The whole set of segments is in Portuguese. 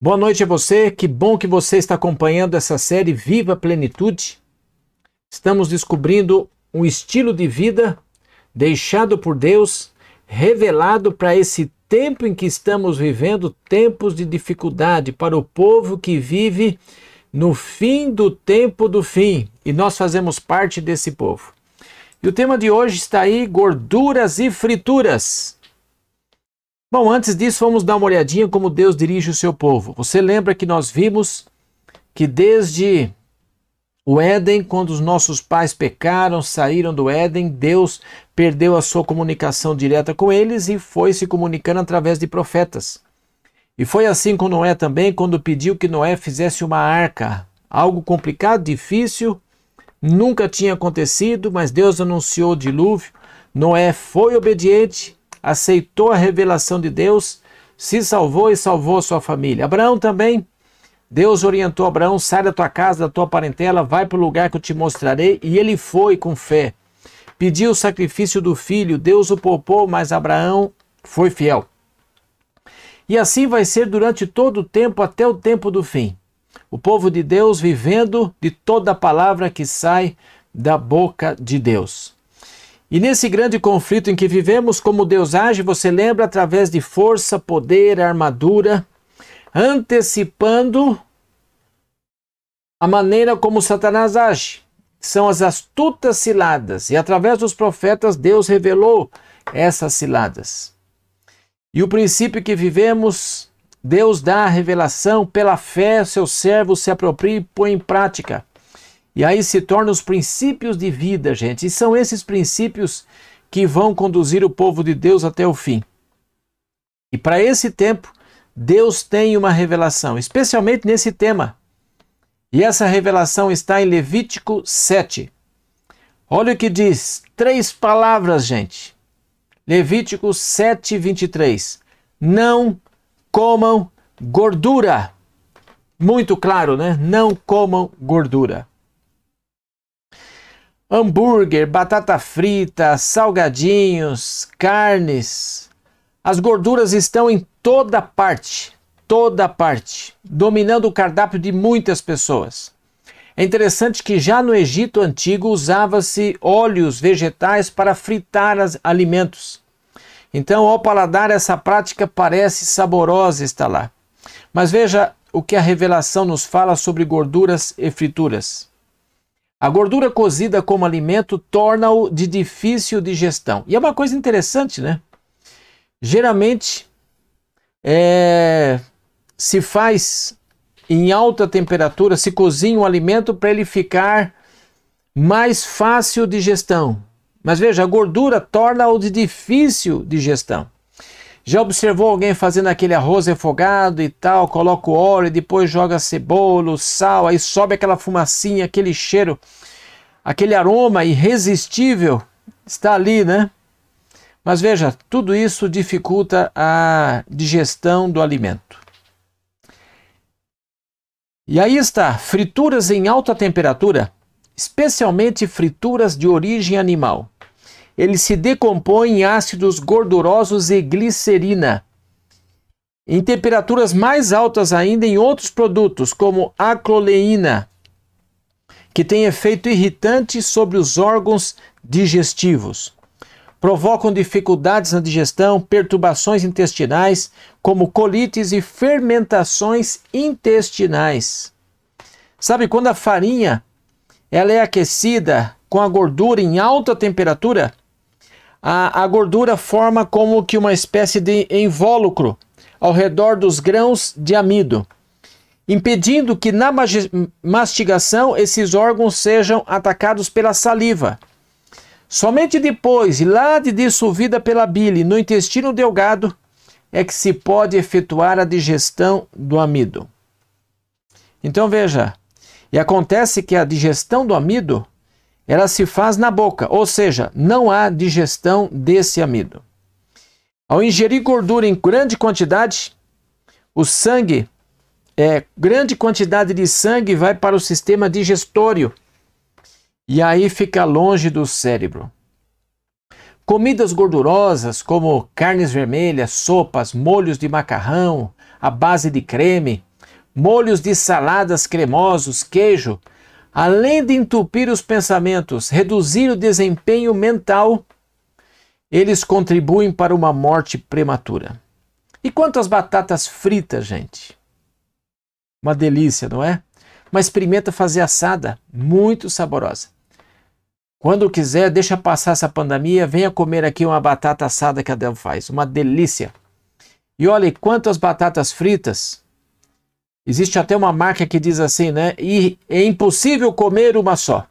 Boa noite a você, que bom que você está acompanhando essa série Viva Plenitude. Estamos descobrindo um estilo de vida deixado por Deus, revelado para esse tempo em que estamos vivendo, tempos de dificuldade para o povo que vive no fim do tempo do fim, e nós fazemos parte desse povo. E o tema de hoje está aí: gorduras e frituras. Bom, antes disso, vamos dar uma olhadinha como Deus dirige o seu povo. Você lembra que nós vimos que desde o Éden, quando os nossos pais pecaram, saíram do Éden, Deus perdeu a sua comunicação direta com eles e foi se comunicando através de profetas. E foi assim com Noé também, quando pediu que Noé fizesse uma arca. Algo complicado, difícil, nunca tinha acontecido, mas Deus anunciou o dilúvio. Noé foi obediente aceitou a revelação de Deus, se salvou e salvou sua família. Abraão também. Deus orientou Abraão: sai da tua casa, da tua parentela, vai para o lugar que eu te mostrarei. E ele foi com fé. Pediu o sacrifício do filho, Deus o poupou, mas Abraão foi fiel. E assim vai ser durante todo o tempo, até o tempo do fim. O povo de Deus vivendo de toda a palavra que sai da boca de Deus. E nesse grande conflito em que vivemos, como Deus age, você lembra através de força, poder, armadura, antecipando a maneira como Satanás age. São as astutas ciladas, e através dos profetas Deus revelou essas ciladas. E o princípio que vivemos, Deus dá a revelação, pela fé, seu servo se apropria e põe em prática. E aí se tornam os princípios de vida, gente. E são esses princípios que vão conduzir o povo de Deus até o fim. E para esse tempo, Deus tem uma revelação, especialmente nesse tema. E essa revelação está em Levítico 7. Olha o que diz, três palavras, gente. Levítico 7, 23. Não comam gordura. Muito claro, né? Não comam gordura hambúrguer, batata frita, salgadinhos, carnes. As gorduras estão em toda parte, toda parte, dominando o cardápio de muitas pessoas. É interessante que já no Egito antigo usava-se óleos vegetais para fritar alimentos. Então, ao paladar, essa prática parece saborosa está lá. Mas veja o que a revelação nos fala sobre gorduras e frituras. A gordura cozida como alimento torna-o de difícil digestão. E é uma coisa interessante, né? Geralmente é, se faz em alta temperatura, se cozinha o alimento para ele ficar mais fácil digestão. Mas veja, a gordura torna-o de difícil digestão. Já observou alguém fazendo aquele arroz refogado e tal, coloca o óleo, depois joga cebola, sal, aí sobe aquela fumacinha, aquele cheiro, aquele aroma irresistível está ali, né? Mas veja, tudo isso dificulta a digestão do alimento. E aí está, frituras em alta temperatura, especialmente frituras de origem animal ele se decompõe em ácidos gordurosos e glicerina. Em temperaturas mais altas ainda em outros produtos, como a cloleína, que tem efeito irritante sobre os órgãos digestivos. Provocam dificuldades na digestão, perturbações intestinais, como colites e fermentações intestinais. Sabe quando a farinha ela é aquecida com a gordura em alta temperatura, a, a gordura forma como que uma espécie de invólucro ao redor dos grãos de amido, impedindo que na mastigação esses órgãos sejam atacados pela saliva. Somente depois, lá de dissolvida pela bile no intestino delgado, é que se pode efetuar a digestão do amido. Então veja, e acontece que a digestão do amido ela se faz na boca, ou seja, não há digestão desse amido. Ao ingerir gordura em grande quantidade, o sangue, é, grande quantidade de sangue vai para o sistema digestório e aí fica longe do cérebro. Comidas gordurosas, como carnes vermelhas, sopas, molhos de macarrão, a base de creme, molhos de saladas cremosos, queijo, além de entupir os pensamentos, reduzir o desempenho mental, eles contribuem para uma morte prematura. E quanto às batatas fritas, gente? Uma delícia, não é? Mas experimenta fazer assada, muito saborosa. Quando quiser, deixa passar essa pandemia, venha comer aqui uma batata assada que a Del faz, uma delícia. E olha, quanto às batatas fritas, existe até uma marca que diz assim, né? E é impossível comer uma só.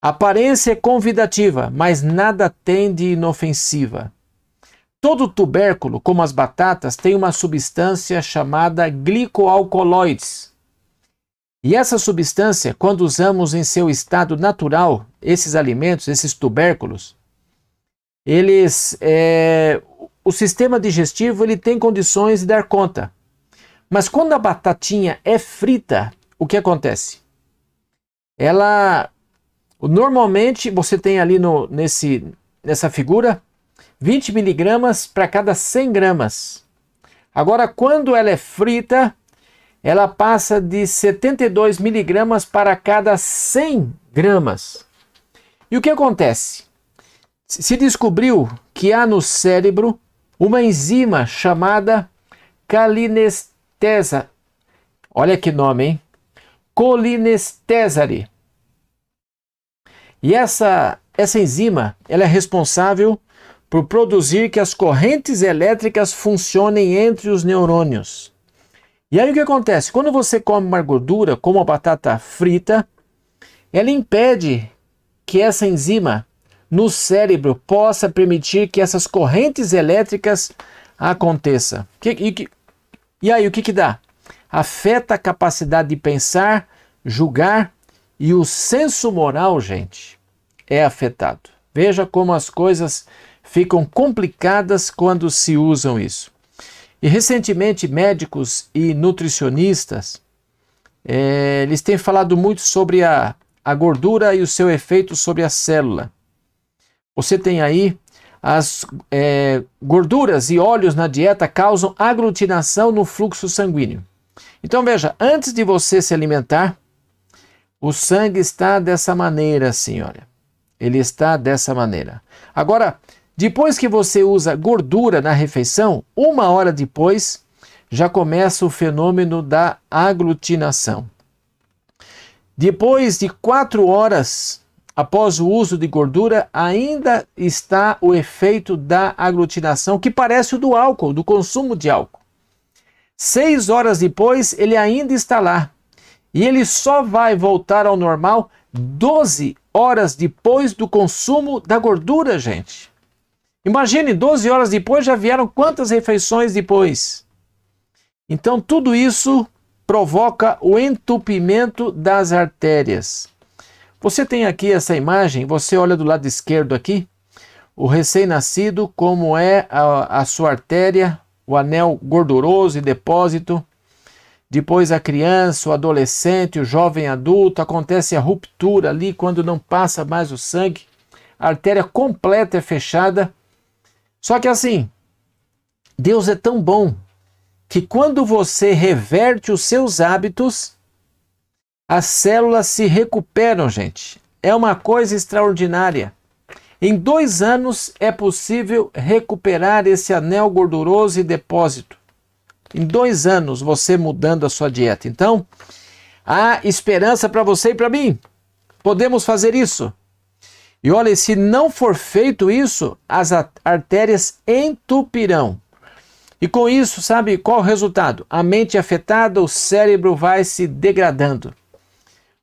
Aparência é convidativa, mas nada tem de inofensiva. Todo tubérculo, como as batatas, tem uma substância chamada glicoalcoloides. E essa substância, quando usamos em seu estado natural, esses alimentos, esses tubérculos, eles, é, o sistema digestivo ele tem condições de dar conta. Mas quando a batatinha é frita, o que acontece? Ela, normalmente você tem ali no, nesse, nessa figura 20 miligramas para cada 100 gramas. Agora, quando ela é frita, ela passa de 72 miligramas para cada 100 gramas. E o que acontece? Se descobriu que há no cérebro uma enzima chamada calinestesa. Olha que nome, hein? Colinestesare. E essa, essa enzima ela é responsável por produzir que as correntes elétricas funcionem entre os neurônios. E aí o que acontece? Quando você come uma gordura, como a batata frita, ela impede que essa enzima no cérebro possa permitir que essas correntes elétricas aconteçam. E, e aí o que, que dá? Afeta a capacidade de pensar, julgar e o senso moral, gente, é afetado. Veja como as coisas ficam complicadas quando se usam isso. E recentemente, médicos e nutricionistas é, eles têm falado muito sobre a, a gordura e o seu efeito sobre a célula. Você tem aí as é, gorduras e óleos na dieta causam aglutinação no fluxo sanguíneo. Então veja, antes de você se alimentar, o sangue está dessa maneira assim, olha. Ele está dessa maneira. Agora, depois que você usa gordura na refeição, uma hora depois já começa o fenômeno da aglutinação. Depois de quatro horas após o uso de gordura, ainda está o efeito da aglutinação, que parece o do álcool, do consumo de álcool. Seis horas depois, ele ainda está lá. E ele só vai voltar ao normal 12 horas depois do consumo da gordura, gente. Imagine, 12 horas depois já vieram quantas refeições depois? Então, tudo isso provoca o entupimento das artérias. Você tem aqui essa imagem, você olha do lado esquerdo aqui, o recém-nascido, como é a, a sua artéria, o anel gorduroso e depósito. Depois a criança, o adolescente, o jovem adulto, acontece a ruptura ali quando não passa mais o sangue. A artéria completa é fechada só que assim, Deus é tão bom que quando você reverte os seus hábitos, as células se recuperam, gente. É uma coisa extraordinária. Em dois anos é possível recuperar esse anel gorduroso e depósito. Em dois anos, você mudando a sua dieta. Então, há esperança para você e para mim. Podemos fazer isso. E olha, se não for feito isso, as artérias entupirão. E com isso, sabe qual o resultado? A mente afetada, o cérebro vai se degradando.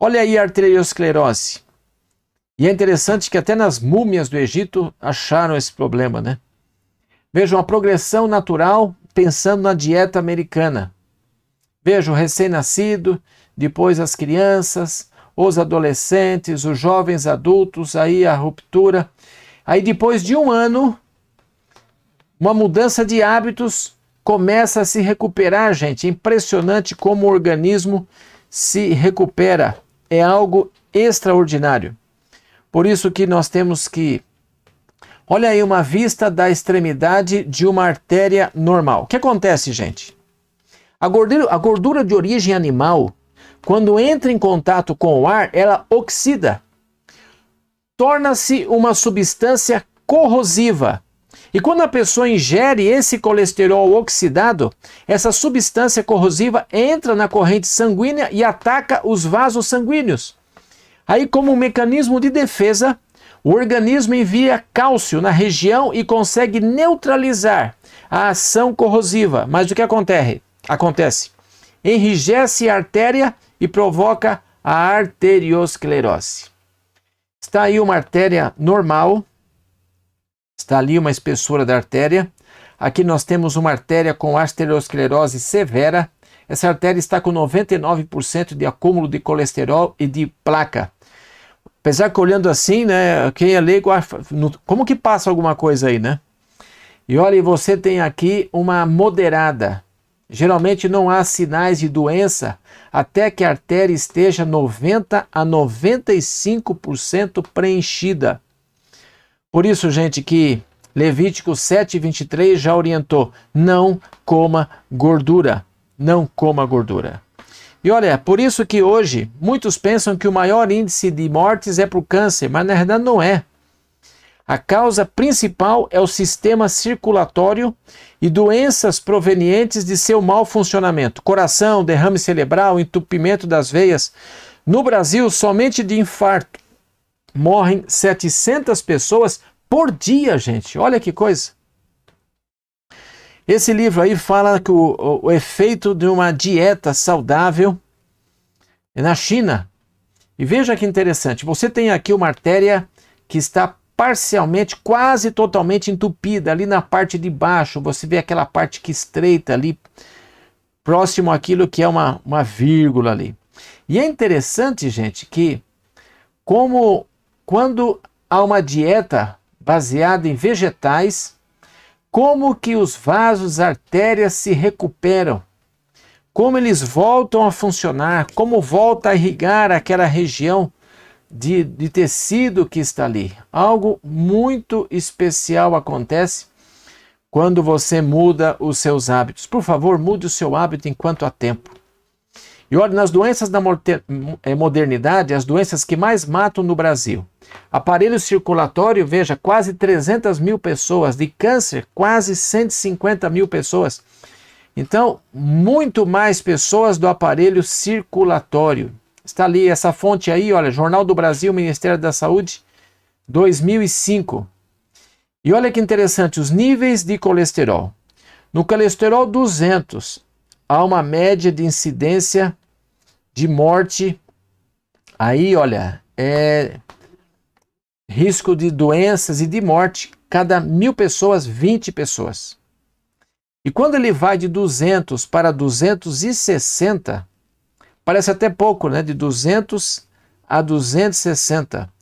Olha aí a arteriosclerose. E é interessante que até nas múmias do Egito acharam esse problema, né? Vejam a progressão natural pensando na dieta americana. Veja o recém-nascido, depois as crianças, os adolescentes, os jovens adultos, aí a ruptura. Aí depois de um ano, uma mudança de hábitos começa a se recuperar, gente. Impressionante como o organismo se recupera. É algo extraordinário. Por isso que nós temos que Olha aí uma vista da extremidade de uma artéria normal. O que acontece, gente? A gordura, a gordura de origem animal, quando entra em contato com o ar, ela oxida. Torna-se uma substância corrosiva. E quando a pessoa ingere esse colesterol oxidado, essa substância corrosiva entra na corrente sanguínea e ataca os vasos sanguíneos. Aí, como um mecanismo de defesa, o organismo envia cálcio na região e consegue neutralizar a ação corrosiva. Mas o que acontece? Acontece. Enrijece a artéria e provoca a arteriosclerose. Está aí uma artéria normal, está ali uma espessura da artéria. Aqui nós temos uma artéria com arteriosclerose severa. Essa artéria está com 99% de acúmulo de colesterol e de placa. Apesar que olhando assim, né, quem é leigo, como que passa alguma coisa aí, né? E olha, você tem aqui uma moderada. Geralmente não há sinais de doença até que a artéria esteja 90 a 95% preenchida. Por isso, gente, que Levítico 7:23 já orientou: não coma gordura, não coma gordura. E olha, por isso que hoje muitos pensam que o maior índice de mortes é por câncer, mas na verdade não é. A causa principal é o sistema circulatório e doenças provenientes de seu mau funcionamento, coração, derrame cerebral, entupimento das veias. No Brasil, somente de infarto morrem 700 pessoas por dia, gente. Olha que coisa. Esse livro aí fala que o, o, o efeito de uma dieta saudável é na China. E veja que interessante, você tem aqui uma artéria que está parcialmente, quase totalmente entupida. Ali na parte de baixo, você vê aquela parte que estreita ali, próximo àquilo que é uma, uma vírgula ali. E é interessante, gente, que como quando há uma dieta baseada em vegetais, como que os vasos, artérias se recuperam, como eles voltam a funcionar, como volta a irrigar aquela região de, de tecido que está ali. Algo muito especial acontece quando você muda os seus hábitos. Por favor, mude o seu hábito enquanto há tempo. E olha, nas doenças da eh, modernidade, as doenças que mais matam no Brasil. Aparelho circulatório, veja, quase 300 mil pessoas. De câncer, quase 150 mil pessoas. Então, muito mais pessoas do aparelho circulatório. Está ali essa fonte aí, olha, Jornal do Brasil, Ministério da Saúde, 2005. E olha que interessante, os níveis de colesterol. No colesterol 200, há uma média de incidência de morte. Aí, olha, é risco de doenças e de morte, cada mil pessoas, 20 pessoas. E quando ele vai de 200 para 260, Parece até pouco, né? De 200 a 260.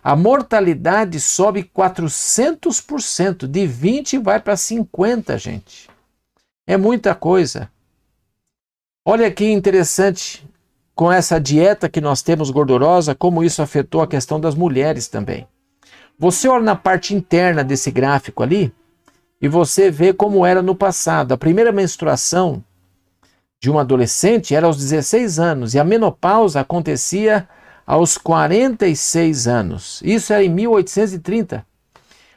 A mortalidade sobe 400%, de 20 vai para 50, gente. É muita coisa. Olha que interessante com essa dieta que nós temos gordurosa, como isso afetou a questão das mulheres também. Você olha na parte interna desse gráfico ali e você vê como era no passado. A primeira menstruação de um adolescente era aos 16 anos e a menopausa acontecia aos 46 anos. Isso era em 1830.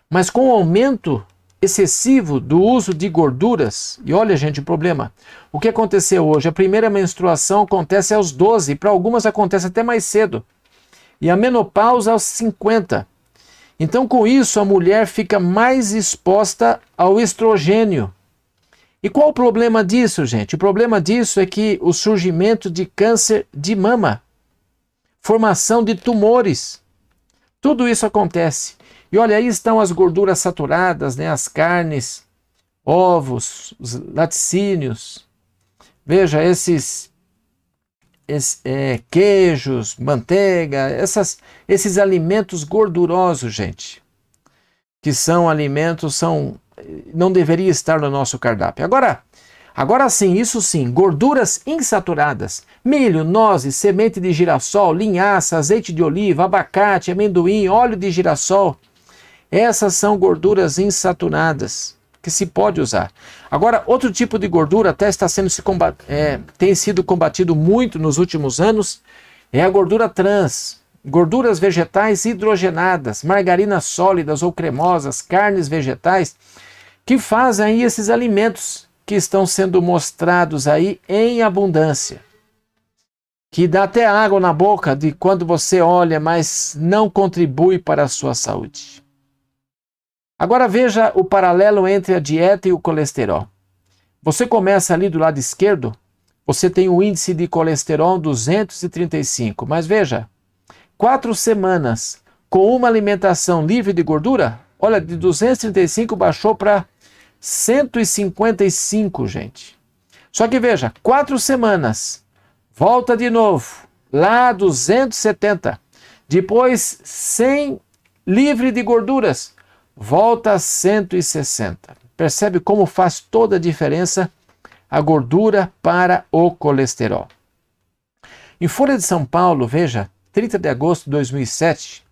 Mas com o aumento excessivo do uso de gorduras, e olha, gente, o problema. O que aconteceu hoje? A primeira menstruação acontece aos 12, para algumas acontece até mais cedo. E a menopausa aos 50. Então, com isso, a mulher fica mais exposta ao estrogênio, e qual o problema disso, gente? O problema disso é que o surgimento de câncer de mama, formação de tumores, tudo isso acontece. E olha, aí estão as gorduras saturadas, né? as carnes, ovos, os laticínios. Veja, esses, esses é, queijos, manteiga, essas, esses alimentos gordurosos, gente, que são alimentos, são não deveria estar no nosso cardápio. Agora, agora sim, isso sim, gorduras insaturadas, milho, nozes, semente de girassol, linhaça, azeite de oliva, abacate, amendoim, óleo de girassol. Essas são gorduras insaturadas. que se pode usar. Agora, outro tipo de gordura até está sendo se combat... é, tem sido combatido muito nos últimos anos, é a gordura trans. Gorduras vegetais hidrogenadas, margarinas sólidas ou cremosas, carnes vegetais, que fazem esses alimentos que estão sendo mostrados aí em abundância. Que dá até água na boca de quando você olha, mas não contribui para a sua saúde. Agora veja o paralelo entre a dieta e o colesterol. Você começa ali do lado esquerdo, você tem o índice de colesterol 235, mas veja, quatro semanas com uma alimentação livre de gordura, olha, de 235 baixou para 155, gente. Só que veja, quatro semanas, volta de novo, lá 270, depois 100 livre de gorduras, volta a 160. Percebe como faz toda a diferença a gordura para o colesterol. Em Folha de São Paulo, veja, 30 de agosto de 2007,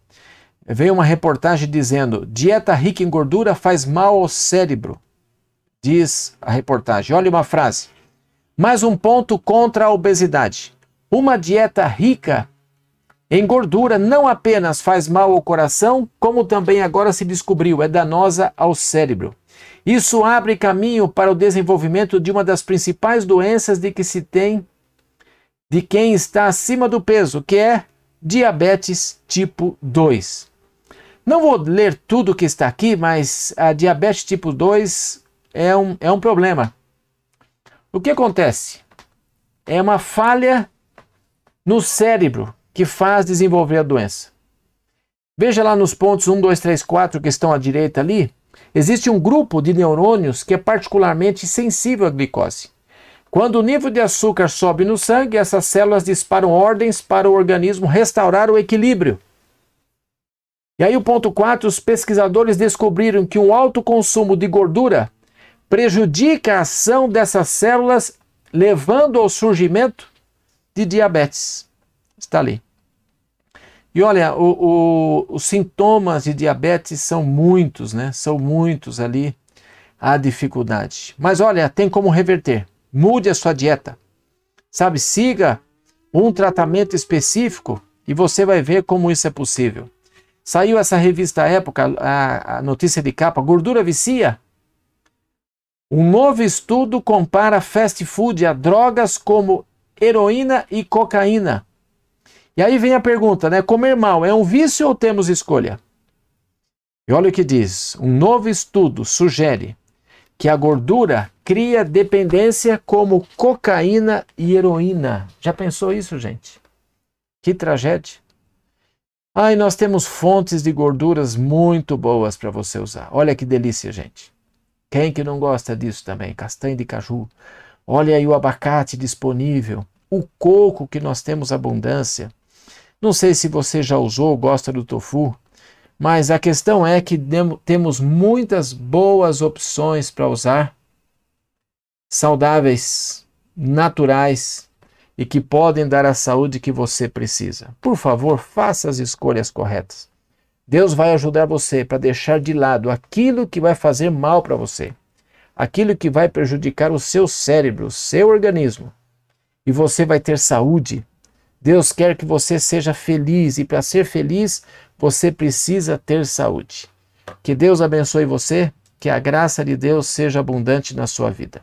veio uma reportagem dizendo: dieta rica em gordura faz mal ao cérebro. Diz a reportagem. Olha uma frase. Mais um ponto contra a obesidade. Uma dieta rica em gordura não apenas faz mal ao coração, como também agora se descobriu, é danosa ao cérebro. Isso abre caminho para o desenvolvimento de uma das principais doenças de que se tem de quem está acima do peso, que é diabetes tipo 2. Não vou ler tudo que está aqui, mas a diabetes tipo 2 é um, é um problema. O que acontece? É uma falha no cérebro que faz desenvolver a doença. Veja lá nos pontos 1, 2, 3, 4 que estão à direita ali. Existe um grupo de neurônios que é particularmente sensível à glicose. Quando o nível de açúcar sobe no sangue, essas células disparam ordens para o organismo restaurar o equilíbrio. E aí, o ponto 4, os pesquisadores descobriram que um alto consumo de gordura prejudica a ação dessas células, levando ao surgimento de diabetes. Está ali. E olha, o, o, os sintomas de diabetes são muitos, né? São muitos ali a dificuldade. Mas olha, tem como reverter. Mude a sua dieta. Sabe, siga um tratamento específico e você vai ver como isso é possível. Saiu essa revista Época, a, a notícia de capa, gordura vicia? Um novo estudo compara fast food a drogas como heroína e cocaína. E aí vem a pergunta, né? Comer mal é um vício ou temos escolha? E olha o que diz: um novo estudo sugere que a gordura cria dependência como cocaína e heroína. Já pensou isso, gente? Que tragédia. Ai, nós temos fontes de gorduras muito boas para você usar. Olha que delícia, gente. Quem que não gosta disso também? Castanha de caju. Olha aí o abacate disponível, o coco que nós temos abundância. Não sei se você já usou ou gosta do tofu, mas a questão é que temos muitas boas opções para usar, saudáveis, naturais e que podem dar a saúde que você precisa. Por favor, faça as escolhas corretas. Deus vai ajudar você para deixar de lado aquilo que vai fazer mal para você, aquilo que vai prejudicar o seu cérebro, o seu organismo. E você vai ter saúde, Deus quer que você seja feliz e para ser feliz você precisa ter saúde. Que Deus abençoe você, que a graça de Deus seja abundante na sua vida.